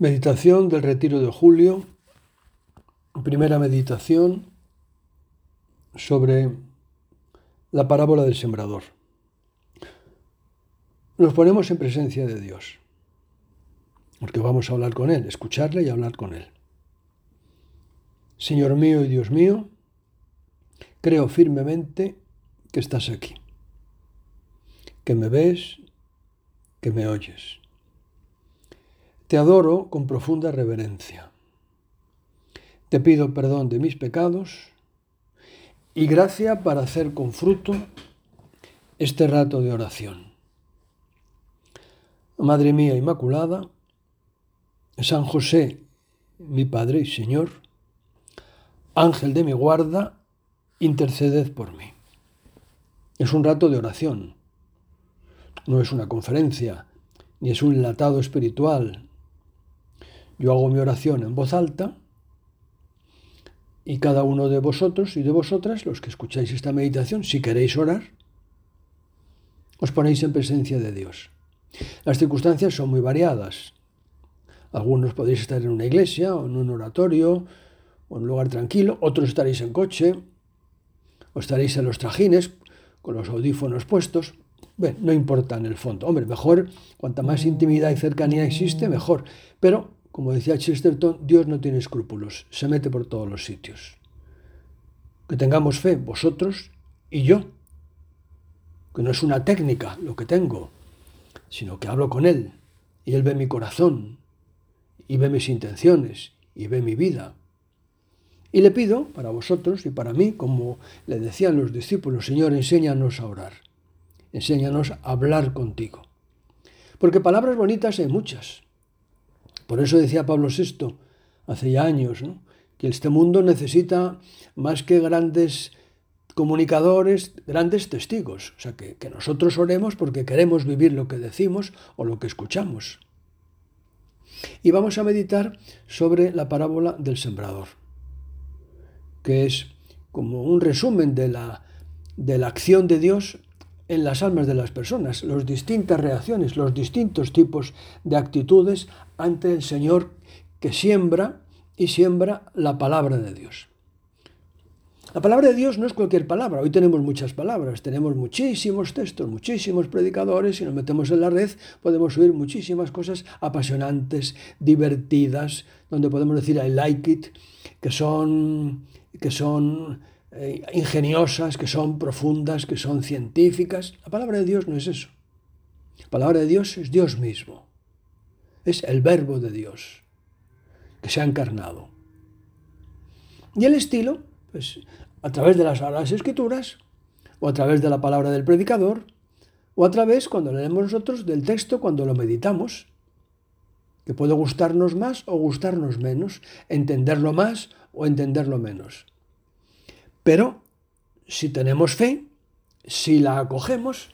Meditación del retiro de julio. Primera meditación sobre la parábola del sembrador. Nos ponemos en presencia de Dios, porque vamos a hablar con Él, escucharle y hablar con Él. Señor mío y Dios mío, creo firmemente que estás aquí, que me ves, que me oyes te adoro con profunda reverencia. Te pido perdón de mis pecados y gracia para hacer con fruto este rato de oración. Madre mía Inmaculada, San José, mi Padre y Señor, Ángel de mi guarda, interceded por mí. Es un rato de oración, no es una conferencia, ni es un enlatado espiritual, yo hago mi oración en voz alta y cada uno de vosotros y de vosotras, los que escucháis esta meditación, si queréis orar, os ponéis en presencia de Dios. Las circunstancias son muy variadas. Algunos podéis estar en una iglesia o en un oratorio o en un lugar tranquilo, otros estaréis en coche o estaréis en los trajines con los audífonos puestos. Bueno, no importa en el fondo. Hombre, mejor, cuanta más intimidad y cercanía existe, mejor. Pero como decía Chesterton, Dios no tiene escrúpulos, se mete por todos los sitios. Que tengamos fe, vosotros y yo, que no es una técnica lo que tengo, sino que hablo con Él y Él ve mi corazón y ve mis intenciones y ve mi vida. Y le pido para vosotros y para mí, como le decían los discípulos, Señor, enséñanos a orar, enséñanos a hablar contigo. Porque palabras bonitas hay muchas, por eso decía Pablo VI, hace ya años, que este mundo necesita más que grandes comunicadores, grandes testigos. O sea, que, que nosotros oremos porque queremos vivir lo que decimos o lo que escuchamos. Y vamos a meditar sobre la parábola del sembrador, que es como un resumen de la, de la acción de Dios en las almas de las personas, las distintas reacciones, los distintos tipos de actitudes ante el Señor que siembra y siembra la palabra de Dios. La palabra de Dios no es cualquier palabra. Hoy tenemos muchas palabras, tenemos muchísimos textos, muchísimos predicadores. Si nos metemos en la red podemos oír muchísimas cosas apasionantes, divertidas, donde podemos decir I like it, que son, que son eh, ingeniosas, que son profundas, que son científicas. La palabra de Dios no es eso. La palabra de Dios es Dios mismo. Es el verbo de Dios que se ha encarnado. Y el estilo, pues a través de las Escrituras, o a través de la palabra del predicador, o a través, cuando leemos nosotros, del texto cuando lo meditamos, que puede gustarnos más o gustarnos menos, entenderlo más o entenderlo menos. Pero si tenemos fe, si la acogemos,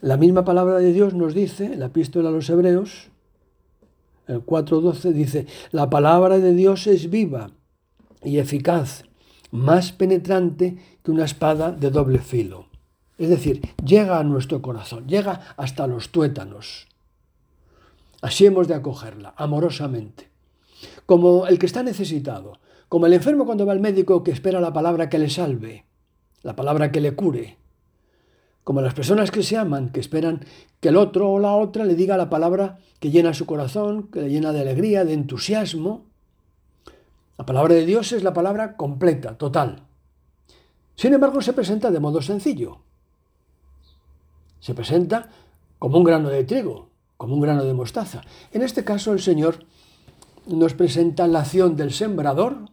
la misma palabra de Dios nos dice, la epístola a los Hebreos, el 4.12 dice, la palabra de Dios es viva y eficaz, más penetrante que una espada de doble filo. Es decir, llega a nuestro corazón, llega hasta los tuétanos. Así hemos de acogerla, amorosamente. Como el que está necesitado, como el enfermo cuando va al médico que espera la palabra que le salve, la palabra que le cure. Como las personas que se aman, que esperan que el otro o la otra le diga la palabra que llena su corazón, que le llena de alegría, de entusiasmo. La palabra de Dios es la palabra completa, total. Sin embargo, se presenta de modo sencillo. Se presenta como un grano de trigo, como un grano de mostaza. En este caso, el Señor nos presenta la acción del sembrador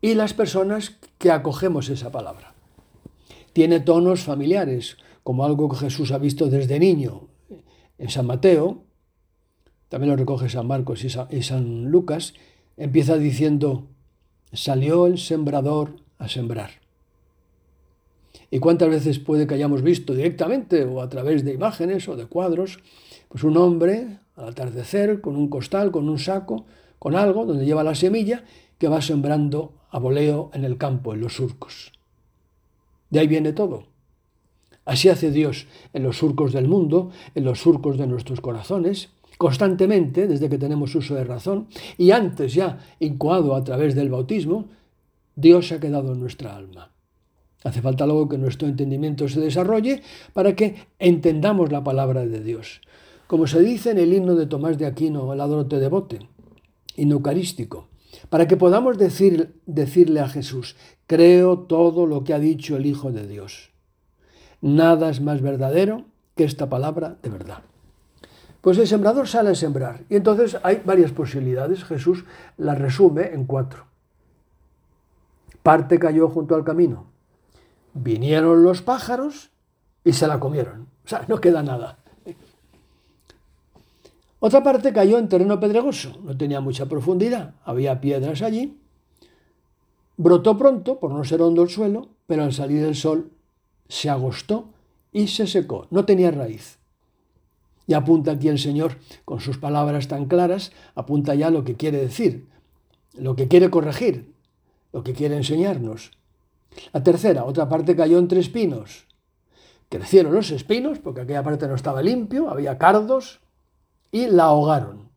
y las personas que acogemos esa palabra. Tiene tonos familiares, como algo que Jesús ha visto desde niño en San Mateo, también lo recoge San Marcos y San Lucas, empieza diciendo, salió el sembrador a sembrar. ¿Y cuántas veces puede que hayamos visto directamente o a través de imágenes o de cuadros, pues un hombre al atardecer con un costal, con un saco, con algo donde lleva la semilla que va sembrando a voleo en el campo, en los surcos. De ahí viene todo. Así hace Dios en los surcos del mundo, en los surcos de nuestros corazones, constantemente, desde que tenemos uso de razón, y antes ya incoado a través del bautismo, Dios se ha quedado en nuestra alma. Hace falta luego que nuestro entendimiento se desarrolle para que entendamos la palabra de Dios. Como se dice en el himno de Tomás de Aquino, el adrote de bote, himno eucarístico, para que podamos decir, decirle a Jesús, creo todo lo que ha dicho el Hijo de Dios. Nada es más verdadero que esta palabra de verdad. Pues el sembrador sale a sembrar y entonces hay varias posibilidades. Jesús las resume en cuatro. Parte cayó junto al camino. Vinieron los pájaros y se la comieron. O sea, no queda nada. Otra parte cayó en terreno pedregoso, no tenía mucha profundidad, había piedras allí. Brotó pronto, por no ser hondo el suelo, pero al salir el sol se agostó y se secó, no tenía raíz. Y apunta aquí el Señor, con sus palabras tan claras, apunta ya lo que quiere decir, lo que quiere corregir, lo que quiere enseñarnos. La tercera, otra parte cayó entre espinos. Crecieron los espinos, porque aquella parte no estaba limpio, había cardos, y la ahogaron.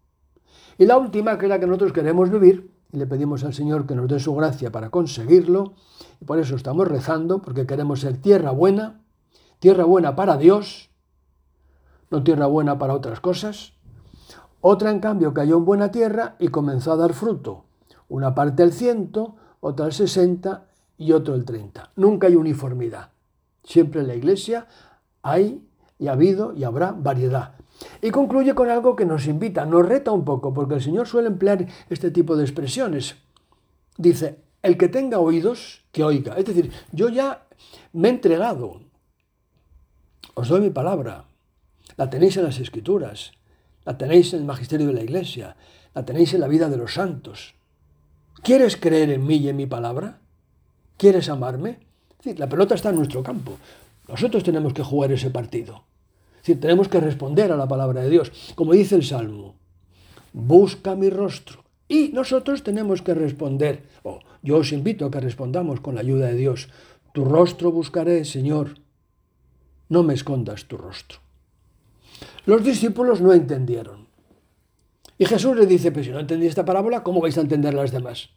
Y la última, que es la que nosotros queremos vivir, y le pedimos al Señor que nos dé su gracia para conseguirlo, y por eso estamos rezando, porque queremos ser tierra buena, tierra buena para Dios, no tierra buena para otras cosas. Otra, en cambio, cayó en buena tierra y comenzó a dar fruto. Una parte el ciento, otra el sesenta y otro el treinta. Nunca hay uniformidad. Siempre en la iglesia hay y ha habido y habrá variedad. Y concluye con algo que nos invita, nos reta un poco, porque el Señor suele emplear este tipo de expresiones. Dice, el que tenga oídos, que oiga. Es decir, yo ya me he entregado. Os doy mi palabra. La tenéis en las escrituras, la tenéis en el magisterio de la iglesia, la tenéis en la vida de los santos. ¿Quieres creer en mí y en mi palabra? ¿Quieres amarme? la pelota está en nuestro campo. Nosotros tenemos que jugar ese partido tenemos que responder a la palabra de Dios, como dice el Salmo. Busca mi rostro. Y nosotros tenemos que responder, o yo os invito a que respondamos con la ayuda de Dios. Tu rostro buscaré, Señor. No me escondas tu rostro. Los discípulos no entendieron. Y Jesús les dice, pues si no entendí esta parábola, ¿cómo vais a entender las demás?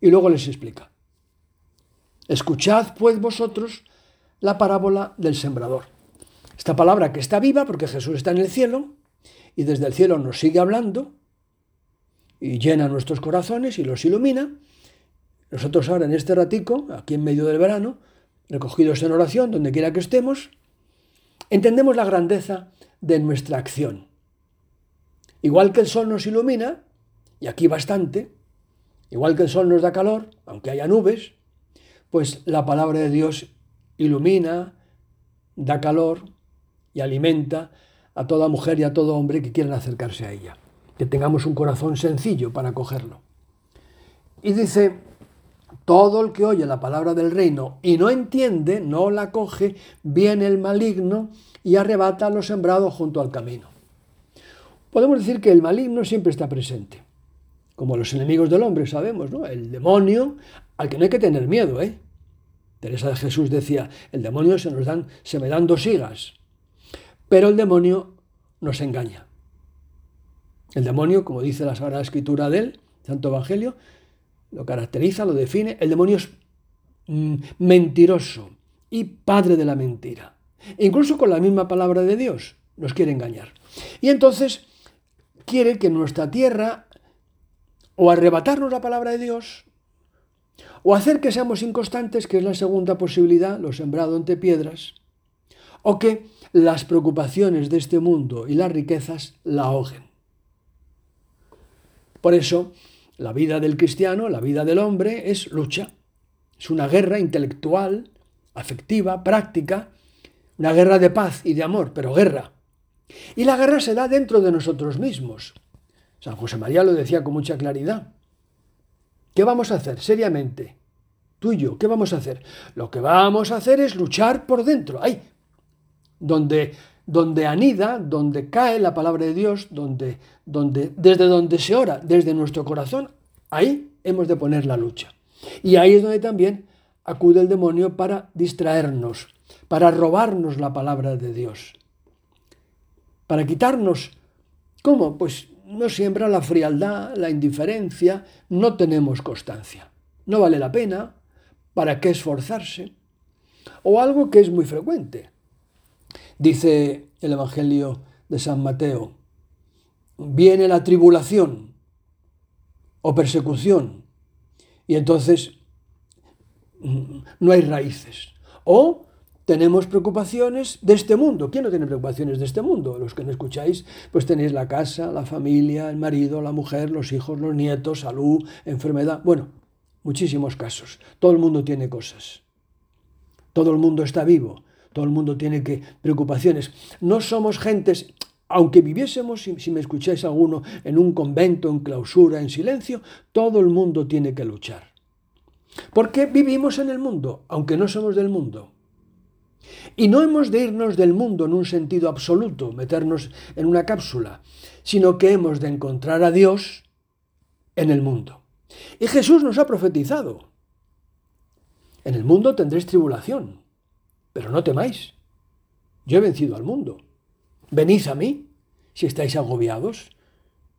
Y luego les explica. Escuchad pues vosotros la parábola del sembrador. Esta palabra que está viva porque Jesús está en el cielo y desde el cielo nos sigue hablando y llena nuestros corazones y los ilumina. Nosotros ahora en este ratico, aquí en medio del verano, recogidos en oración, donde quiera que estemos, entendemos la grandeza de nuestra acción. Igual que el sol nos ilumina, y aquí bastante, igual que el sol nos da calor, aunque haya nubes, pues la palabra de Dios ilumina, da calor, y alimenta a toda mujer y a todo hombre que quieran acercarse a ella. Que tengamos un corazón sencillo para acogerlo. Y dice, todo el que oye la palabra del reino y no entiende, no la coge, viene el maligno y arrebata lo sembrado junto al camino. Podemos decir que el maligno siempre está presente, como los enemigos del hombre, sabemos, ¿no? El demonio, al que no hay que tener miedo, ¿eh? Teresa de Jesús decía, el demonio se nos dan, se me dan dos higas, pero el demonio nos engaña. El demonio, como dice la Sagrada Escritura del Santo Evangelio, lo caracteriza, lo define. El demonio es mm, mentiroso y padre de la mentira. incluso con la misma palabra de Dios nos quiere engañar. Y entonces quiere que nuestra tierra o arrebatarnos la palabra de Dios o hacer que seamos inconstantes, que es la segunda posibilidad, lo sembrado entre piedras, o que las preocupaciones de este mundo y las riquezas la ahoguen. Por eso, la vida del cristiano, la vida del hombre, es lucha. Es una guerra intelectual, afectiva, práctica, una guerra de paz y de amor, pero guerra. Y la guerra se da dentro de nosotros mismos. San José María lo decía con mucha claridad. ¿Qué vamos a hacer seriamente? Tú y yo, ¿qué vamos a hacer? Lo que vamos a hacer es luchar por dentro. ¡Ay! Donde, donde anida, donde cae la palabra de Dios, donde, donde, desde donde se ora, desde nuestro corazón, ahí hemos de poner la lucha. Y ahí es donde también acude el demonio para distraernos, para robarnos la palabra de Dios, para quitarnos, ¿cómo? Pues no siembra la frialdad, la indiferencia, no tenemos constancia. No vale la pena, ¿para qué esforzarse? O algo que es muy frecuente. Dice el Evangelio de San Mateo, viene la tribulación o persecución y entonces mm, no hay raíces. O tenemos preocupaciones de este mundo. ¿Quién no tiene preocupaciones de este mundo? Los que me escucháis, pues tenéis la casa, la familia, el marido, la mujer, los hijos, los nietos, salud, enfermedad. Bueno, muchísimos casos. Todo el mundo tiene cosas. Todo el mundo está vivo. Todo el mundo tiene que preocupaciones. No somos gentes, aunque viviésemos, si, si me escucháis alguno, en un convento, en clausura, en silencio, todo el mundo tiene que luchar. Porque vivimos en el mundo, aunque no somos del mundo. Y no hemos de irnos del mundo en un sentido absoluto, meternos en una cápsula, sino que hemos de encontrar a Dios en el mundo. Y Jesús nos ha profetizado. En el mundo tendréis tribulación, pero no temáis. Yo he vencido al mundo. Venid a mí si estáis agobiados.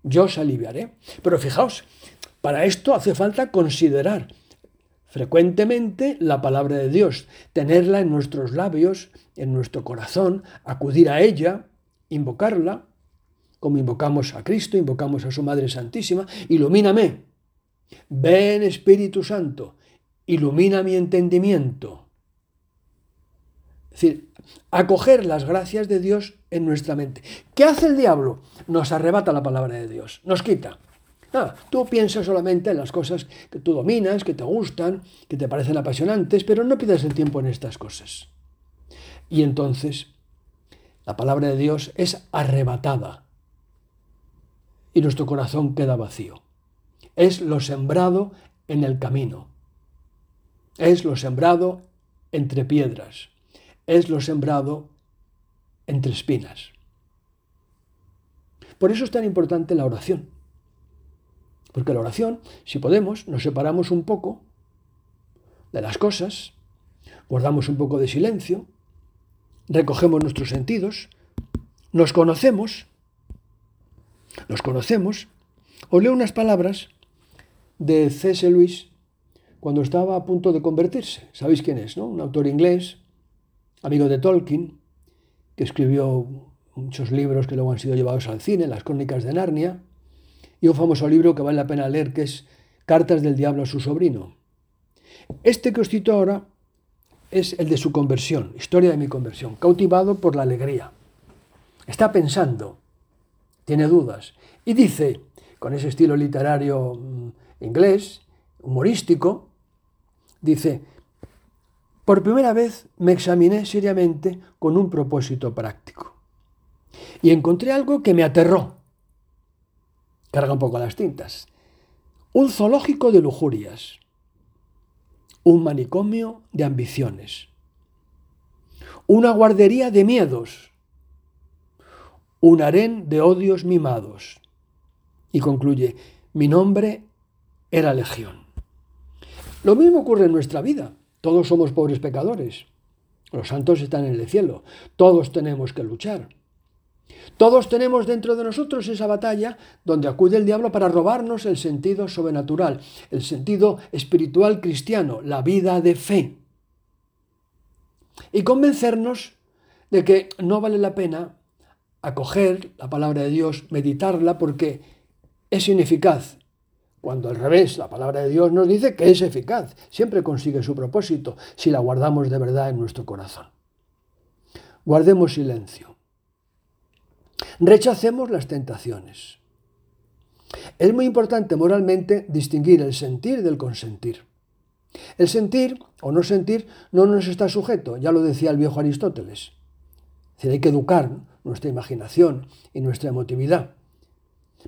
Yo os aliviaré. Pero fijaos, para esto hace falta considerar frecuentemente la palabra de Dios, tenerla en nuestros labios, en nuestro corazón, acudir a ella, invocarla, como invocamos a Cristo, invocamos a su Madre Santísima, ilumíname. Ven Espíritu Santo, ilumina mi entendimiento. Es decir, acoger las gracias de Dios en nuestra mente. ¿Qué hace el diablo? Nos arrebata la palabra de Dios, nos quita. Ah, tú piensas solamente en las cosas que tú dominas, que te gustan, que te parecen apasionantes, pero no pidas el tiempo en estas cosas. Y entonces la palabra de Dios es arrebatada y nuestro corazón queda vacío. Es lo sembrado en el camino. Es lo sembrado entre piedras. Es lo sembrado entre espinas. Por eso es tan importante la oración. Porque la oración, si podemos, nos separamos un poco de las cosas, guardamos un poco de silencio, recogemos nuestros sentidos, nos conocemos, nos conocemos. Os leo unas palabras de C.S. Lewis cuando estaba a punto de convertirse. ¿Sabéis quién es? No? Un autor inglés, amigo de Tolkien, que escribió muchos libros que luego han sido llevados al cine, las crónicas de Narnia y un famoso libro que vale la pena leer que es Cartas del Diablo a su sobrino. Este que os cito ahora es el de su conversión, historia de mi conversión, cautivado por la alegría. Está pensando, tiene dudas, y dice, con ese estilo literario mm, inglés, humorístico, dice, por primera vez me examiné seriamente con un propósito práctico y encontré algo que me aterró carga un poco las tintas. Un zoológico de lujurias. Un manicomio de ambiciones. Una guardería de miedos. Un harén de odios mimados. Y concluye, mi nombre era Legión. Lo mismo ocurre en nuestra vida. Todos somos pobres pecadores. Los santos están en el cielo. Todos tenemos que luchar. Todos tenemos dentro de nosotros esa batalla donde acude el diablo para robarnos el sentido sobrenatural, el sentido espiritual cristiano, la vida de fe. Y convencernos de que no vale la pena acoger la palabra de Dios, meditarla, porque es ineficaz. Cuando al revés, la palabra de Dios nos dice que es eficaz, siempre consigue su propósito si la guardamos de verdad en nuestro corazón. Guardemos silencio Rechacemos las tentaciones. Es muy importante moralmente distinguir el sentir del consentir. El sentir o no sentir no nos está sujeto, ya lo decía el viejo Aristóteles. Es hay que educar nuestra imaginación y nuestra emotividad.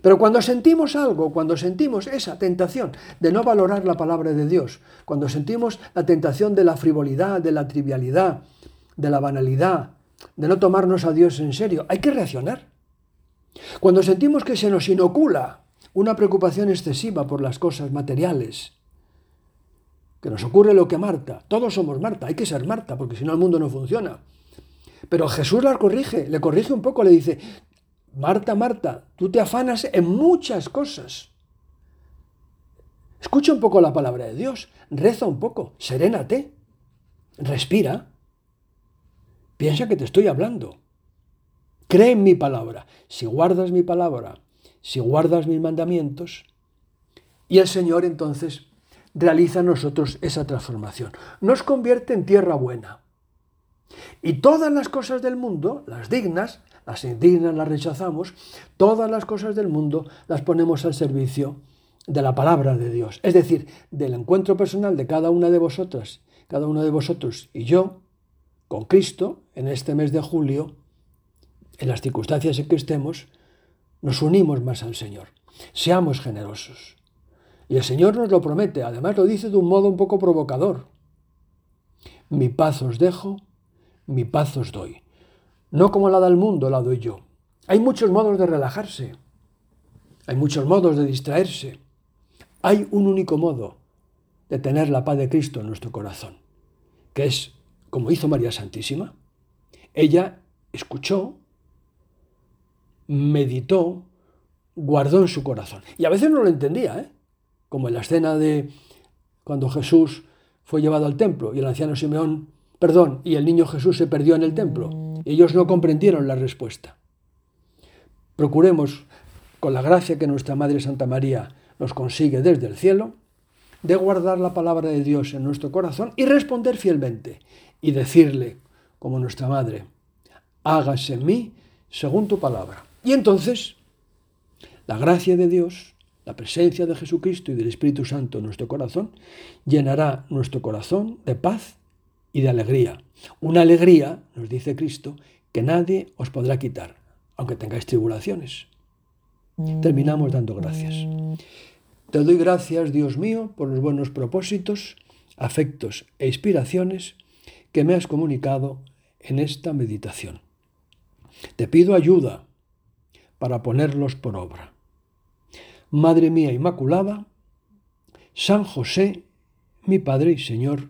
Pero cuando sentimos algo, cuando sentimos esa tentación de no valorar la palabra de Dios, cuando sentimos la tentación de la frivolidad, de la trivialidad, de la banalidad, de no tomarnos a Dios en serio, hay que reaccionar. Cuando sentimos que se nos inocula una preocupación excesiva por las cosas materiales, que nos ocurre lo que Marta, todos somos Marta, hay que ser Marta, porque si no el mundo no funciona. Pero Jesús la corrige, le corrige un poco, le dice, Marta, Marta, tú te afanas en muchas cosas. Escucha un poco la palabra de Dios, reza un poco, serénate, respira, piensa que te estoy hablando. Cree en mi palabra. Si guardas mi palabra, si guardas mis mandamientos, y el Señor entonces realiza en nosotros esa transformación. Nos convierte en tierra buena. Y todas las cosas del mundo, las dignas, las indignas las rechazamos, todas las cosas del mundo las ponemos al servicio de la palabra de Dios. Es decir, del encuentro personal de cada una de vosotras, cada uno de vosotros y yo, con Cristo, en este mes de julio, en las circunstancias en que estemos, nos unimos más al Señor. Seamos generosos. Y el Señor nos lo promete, además lo dice de un modo un poco provocador. Mi paz os dejo, mi paz os doy. No como la del mundo la doy yo. Hay muchos modos de relajarse. Hay muchos modos de distraerse. Hay un único modo de tener la paz de Cristo en nuestro corazón, que es como hizo María Santísima. Ella escuchó, meditó, guardó en su corazón. Y a veces no lo entendía, ¿eh? como en la escena de cuando Jesús fue llevado al templo y el anciano Simeón, perdón, y el niño Jesús se perdió en el templo. Ellos no comprendieron la respuesta. Procuremos, con la gracia que nuestra Madre Santa María nos consigue desde el cielo, de guardar la palabra de Dios en nuestro corazón y responder fielmente y decirle, como nuestra Madre, hágase en mí según tu palabra. Y entonces, la gracia de Dios, la presencia de Jesucristo y del Espíritu Santo en nuestro corazón, llenará nuestro corazón de paz y de alegría. Una alegría, nos dice Cristo, que nadie os podrá quitar, aunque tengáis tribulaciones. Terminamos dando gracias. Te doy gracias, Dios mío, por los buenos propósitos, afectos e inspiraciones que me has comunicado en esta meditación. Te pido ayuda para ponerlos por obra. Madre mía Inmaculada, San José, mi Padre y Señor,